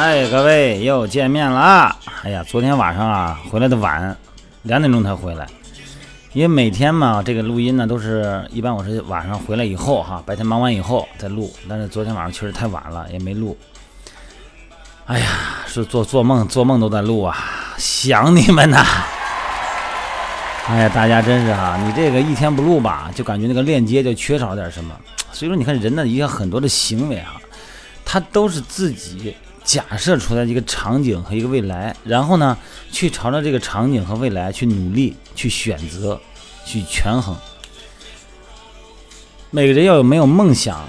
哎，各位又见面了。哎呀，昨天晚上啊回来的晚，两点钟才回来。因为每天嘛，这个录音呢都是一般我是晚上回来以后哈，白天忙完以后再录。但是昨天晚上确实太晚了，也没录。哎呀，是做做梦做梦都在录啊，想你们呐！哎呀，大家真是哈，你这个一天不录吧，就感觉那个链接就缺少点什么。所以说，你看人的一些很多的行为哈，他都是自己假设出来一个场景和一个未来，然后呢，去朝着这个场景和未来去努力、去选择、去权衡。每个人要有没有梦想，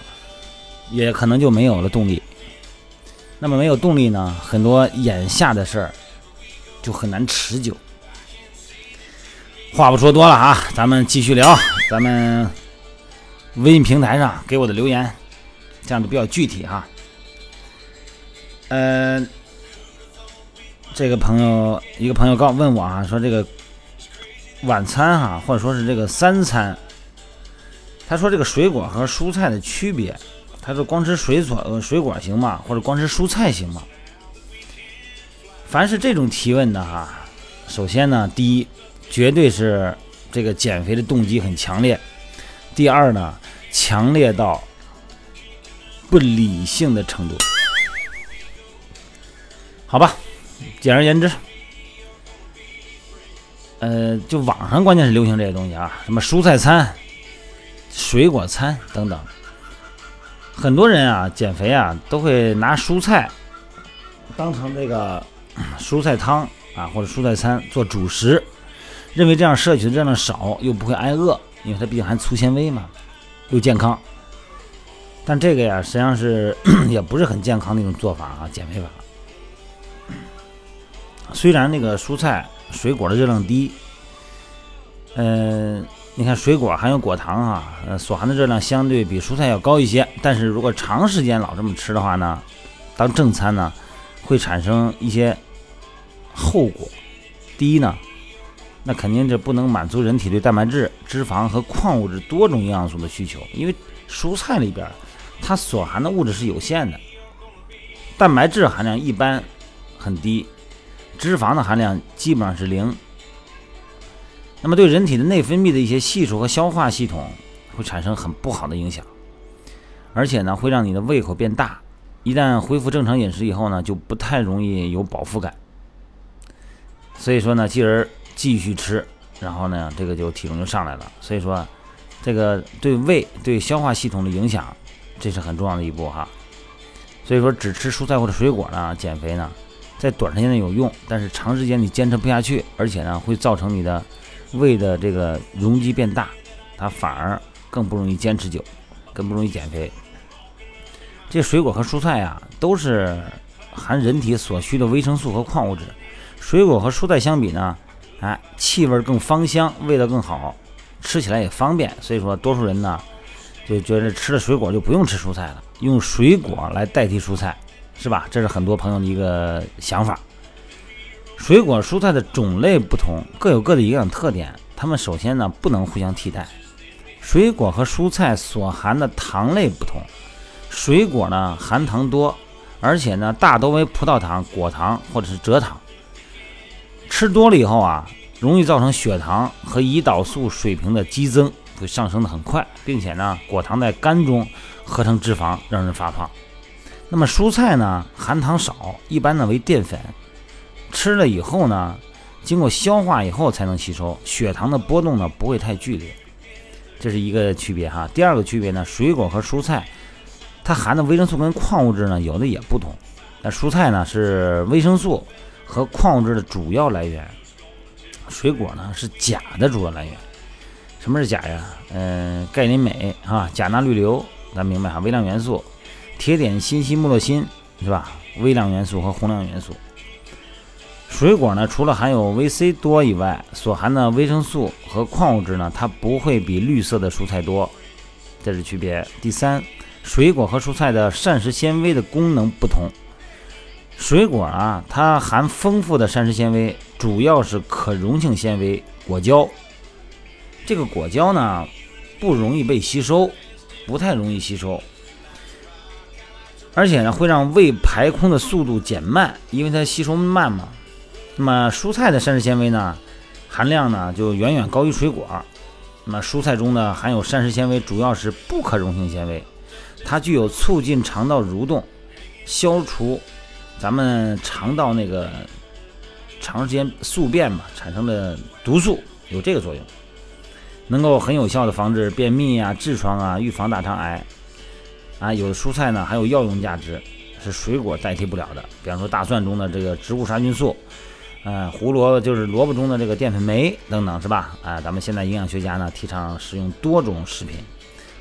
也可能就没有了动力。那么没有动力呢，很多眼下的事儿就很难持久。话不说多了啊，咱们继续聊。咱们微信平台上给我的留言，这样子比较具体哈。呃，这个朋友，一个朋友告问我啊，说这个晚餐哈，或者说是这个三餐，他说这个水果和蔬菜的区别，他说光吃水果呃水果行吗？或者光吃蔬菜行吗？凡是这种提问的哈，首先呢，第一，绝对是这个减肥的动机很强烈；第二呢，强烈到不理性的程度。好吧，简而言之，呃，就网上关键是流行这些东西啊，什么蔬菜餐、水果餐等等。很多人啊，减肥啊，都会拿蔬菜当成这个 蔬菜汤啊，或者蔬菜餐做主食，认为这样摄取的热量少，又不会挨饿，因为它毕竟含粗纤维嘛，又健康。但这个呀，实际上是 也不是很健康的一种做法啊，减肥法。虽然那个蔬菜、水果的热量低，嗯，你看水果含有果糖啊，所含的热量相对比蔬菜要高一些。但是如果长时间老这么吃的话呢，当正餐呢，会产生一些后果。第一呢，那肯定是不能满足人体对蛋白质、脂肪和矿物质多种营养素的需求，因为蔬菜里边它所含的物质是有限的，蛋白质含量一般很低。脂肪的含量基本上是零，那么对人体的内分泌的一些系数和消化系统会产生很不好的影响，而且呢会让你的胃口变大。一旦恢复正常饮食以后呢，就不太容易有饱腹感。所以说呢，继而继续吃，然后呢这个就体重就上来了。所以说，这个对胃对消化系统的影响，这是很重要的一步哈。所以说，只吃蔬菜或者水果呢，减肥呢。在短时间内有用，但是长时间你坚持不下去，而且呢会造成你的胃的这个容积变大，它反而更不容易坚持久，更不容易减肥。这水果和蔬菜呀，都是含人体所需的维生素和矿物质。水果和蔬菜相比呢，哎，气味更芳香，味道更好，吃起来也方便。所以说，多数人呢就觉得吃了水果就不用吃蔬菜了，用水果来代替蔬菜。是吧？这是很多朋友的一个想法。水果、蔬菜的种类不同，各有各的营养特点。它们首先呢不能互相替代。水果和蔬菜所含的糖类不同，水果呢含糖多，而且呢大多为葡萄糖、果糖或者是蔗糖。吃多了以后啊，容易造成血糖和胰岛素水平的激增，会上升的很快，并且呢果糖在肝中合成脂肪，让人发胖。那么蔬菜呢，含糖少，一般呢为淀粉，吃了以后呢，经过消化以后才能吸收，血糖的波动呢不会太剧烈，这是一个区别哈。第二个区别呢，水果和蔬菜，它含的维生素跟矿物质呢有的也不同，那蔬菜呢是维生素和矿物质的主要来源，水果呢是钾的主要来源。什么是钾呀？嗯，钙、磷、镁啊，钾、钠、氯、硫，咱明白哈，微量元素。铁、碘、锌、硒、钼、锌，是吧？微量元素和宏量元素。水果呢，除了含有维 C 多以外，所含的维生素和矿物质呢，它不会比绿色的蔬菜多，这是区别。第三，水果和蔬菜的膳食纤维的功能不同。水果啊，它含丰富的膳食纤维，主要是可溶性纤维果胶。这个果胶呢，不容易被吸收，不太容易吸收。而且呢会让胃排空的速度减慢，因为它吸收慢嘛。那么蔬菜的膳食纤维呢含量呢就远远高于水果。那么蔬菜中呢含有膳食纤维主要是不可溶性纤维，它具有促进肠道蠕动、消除咱们肠道那个长时间宿便嘛产生的毒素，有这个作用，能够很有效的防治便秘啊、痔疮啊、预防大肠癌。啊，有的蔬菜呢还有药用价值，是水果代替不了的。比方说大蒜中的这个植物杀菌素，嗯，胡萝卜就是萝卜中的这个淀粉酶等等，是吧？啊，咱们现在营养学家呢提倡使用多种食品，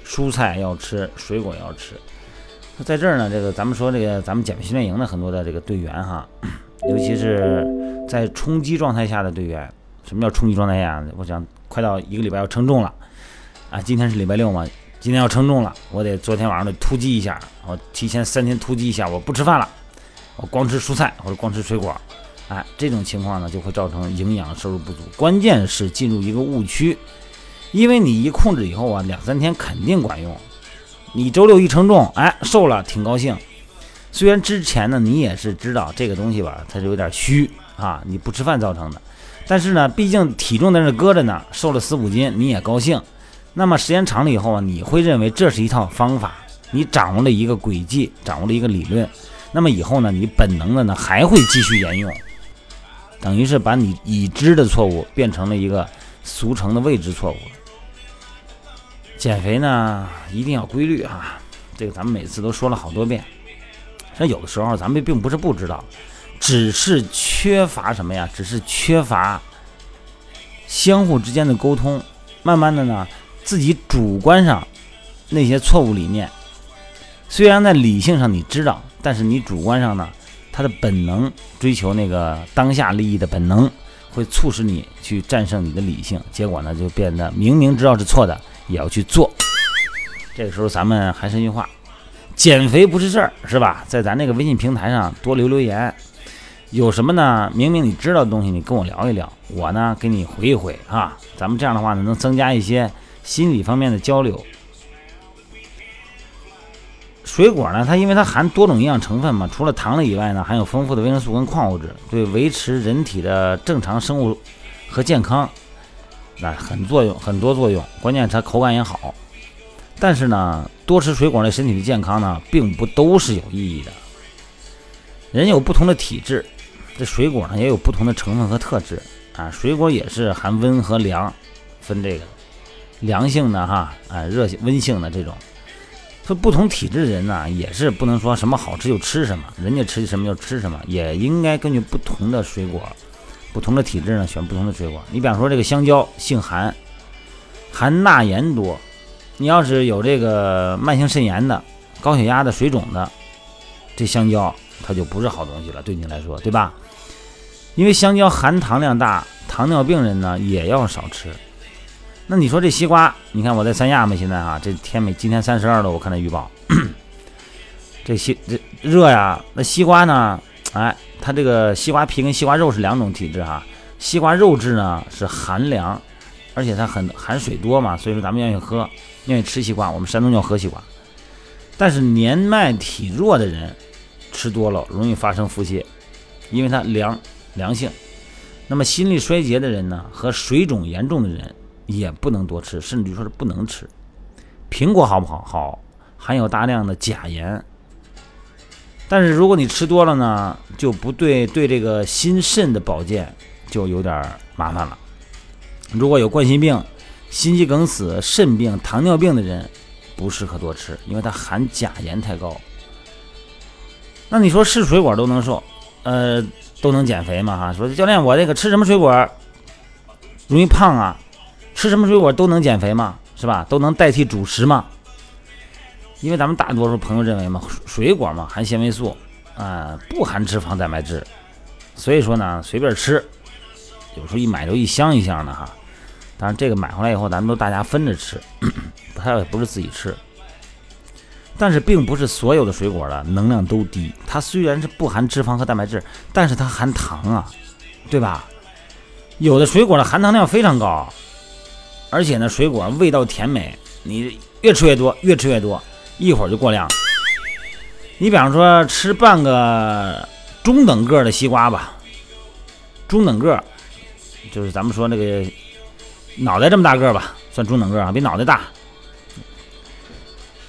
蔬菜要吃，水果要吃。那在这儿呢，这个咱们说这个咱们减肥训练营的很多的这个队员哈，尤其是在冲击状态下的队员，什么叫冲击状态下？我想快到一个礼拜要称重了，啊，今天是礼拜六嘛。今天要称重了，我得昨天晚上得突击一下，我提前三天突击一下，我不吃饭了，我光吃蔬菜或者光吃水果，哎，这种情况呢就会造成营养摄入不足，关键是进入一个误区，因为你一控制以后啊，两三天肯定管用，你周六一称重，哎，瘦了挺高兴，虽然之前呢你也是知道这个东西吧，它是有点虚啊，你不吃饭造成的，但是呢，毕竟体重在那搁着呢，瘦了四五斤你也高兴。那么时间长了以后啊，你会认为这是一套方法，你掌握了一个轨迹，掌握了一个理论。那么以后呢，你本能的呢还会继续沿用，等于是把你已知的错误变成了一个俗称的未知错误。减肥呢一定要规律啊，这个咱们每次都说了好多遍。像有的时候咱们并不是不知道，只是缺乏什么呀？只是缺乏相互之间的沟通。慢慢的呢。自己主观上那些错误理念，虽然在理性上你知道，但是你主观上呢，他的本能追求那个当下利益的本能，会促使你去战胜你的理性，结果呢就变得明明知道是错的也要去做。这个时候咱们还是那句话，减肥不是事儿，是吧？在咱那个微信平台上多留留言，有什么呢？明明你知道的东西，你跟我聊一聊，我呢给你回一回啊。咱们这样的话呢，能增加一些。心理方面的交流，水果呢？它因为它含多种营养成分嘛，除了糖类以外呢，含有丰富的维生素跟矿物质，对维持人体的正常生物和健康，那很作用很多作用。关键它口感也好。但是呢，多吃水果对身体的健康呢，并不都是有意义的。人有不同的体质，这水果呢也有不同的成分和特质啊。水果也是含温和凉，分这个。凉性的哈，啊，热性、温性的这种，说不同体质的人呢，也是不能说什么好吃就吃什么，人家吃什么就吃什么，也应该根据不同的水果、不同的体质呢，选不同的水果。你比方说这个香蕉，性寒，含钠盐多，你要是有这个慢性肾炎的、高血压的、水肿的，这香蕉它就不是好东西了，对你来说，对吧？因为香蕉含糖量大，糖尿病人呢也要少吃。那你说这西瓜，你看我在三亚嘛，现在哈，这天每今天三十二度，我看那预报，这西这热呀。那西瓜呢？哎，它这个西瓜皮跟西瓜肉是两种体质哈。西瓜肉质呢是寒凉，而且它很含水多嘛，所以说咱们愿意喝，愿意吃西瓜。我们山东叫喝西瓜。但是年迈体弱的人吃多了容易发生腹泻，因为它凉凉性。那么心力衰竭的人呢，和水肿严重的人。也不能多吃，甚至于说是不能吃。苹果好不好？好，含有大量的钾盐。但是如果你吃多了呢，就不对，对这个心肾的保健就有点麻烦了。如果有冠心病、心肌梗死、肾病、糖尿病的人，不适合多吃，因为它含钾盐太高。那你说是水果都能瘦，呃，都能减肥吗？哈，说教练，我这个吃什么水果容易胖啊？吃什么水果都能减肥吗？是吧？都能代替主食吗？因为咱们大多数朋友认为嘛，水果嘛含纤维素，啊，不含脂肪蛋白质，所以说呢随便吃，有时候一买就一箱一箱的哈。当然这个买回来以后，咱们都大家分着吃，它也不是自己吃。但是并不是所有的水果的能量都低，它虽然是不含脂肪和蛋白质，但是它含糖啊，对吧？有的水果的含糖量非常高。而且呢，水果味道甜美，你越吃越多，越吃越多，一会儿就过量。你比方说吃半个中等个的西瓜吧，中等个就是咱们说那个脑袋这么大个吧，算中等个啊，比脑袋大。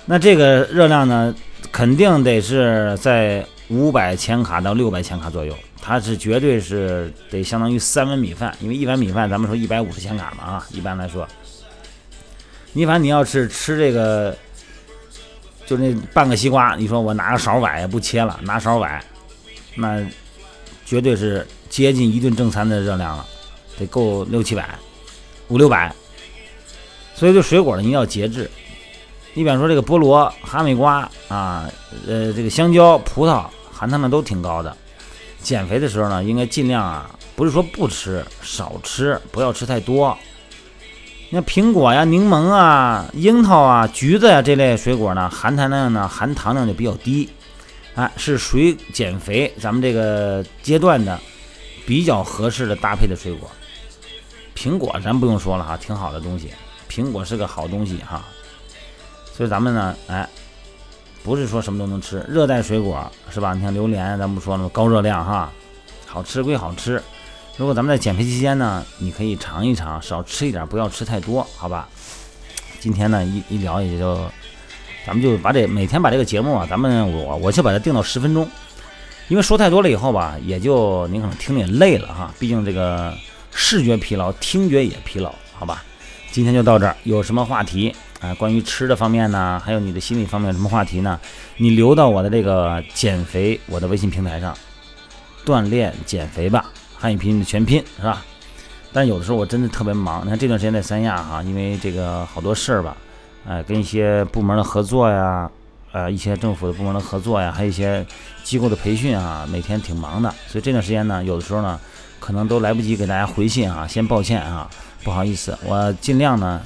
那这个热量呢，肯定得是在五百千卡到六百千卡左右，它是绝对是得相当于三碗米饭，因为一碗米饭咱们说一百五十千卡嘛啊，一般来说，你反正你要是吃这个。就那半个西瓜，你说我拿个勺崴不切了，拿勺崴，那绝对是接近一顿正餐的热量了，得够六七百、五六百。所以这水果呢，你要节制。你比方说这个菠萝、哈密瓜啊，呃，这个香蕉、葡萄，含糖量都挺高的。减肥的时候呢，应该尽量啊，不是说不吃，少吃，不要吃太多。那苹果呀、柠檬啊、樱桃啊、橘子呀这类水果呢，含糖量呢、含糖量就比较低，啊，是属于减肥咱们这个阶段的比较合适的搭配的水果。苹果咱不用说了哈，挺好的东西，苹果是个好东西哈。所以咱们呢，哎，不是说什么都能吃，热带水果是吧？你像榴莲，咱不说了吗？高热量哈，好吃归好吃。如果咱们在减肥期间呢，你可以尝一尝，少吃一点，不要吃太多，好吧？今天呢，一一聊也就，咱们就把这每天把这个节目啊，咱们我我就把它定到十分钟，因为说太多了以后吧，也就您可能听着也累了哈，毕竟这个视觉疲劳，听觉也疲劳，好吧？今天就到这儿，有什么话题啊？关于吃的方面呢，还有你的心理方面什么话题呢？你留到我的这个减肥我的微信平台上，锻炼减肥吧。汉语拼音的全拼是吧？但有的时候我真的特别忙。你看这段时间在三亚哈，因为这个好多事儿吧，哎，跟一些部门的合作呀，呃，一些政府的部门的合作呀，还有一些机构的培训啊，每天挺忙的。所以这段时间呢，有的时候呢，可能都来不及给大家回信啊，先抱歉啊，不好意思，我尽量呢，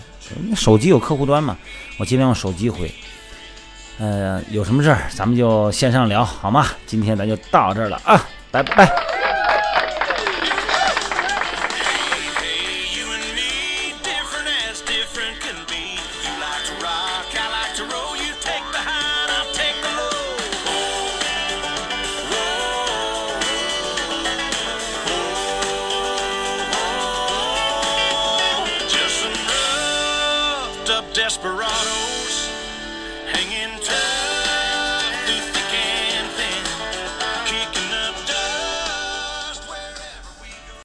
手机有客户端嘛，我尽量用手机回。呃，有什么事儿咱们就线上聊好吗？今天咱就到这儿了啊，拜拜。Desperado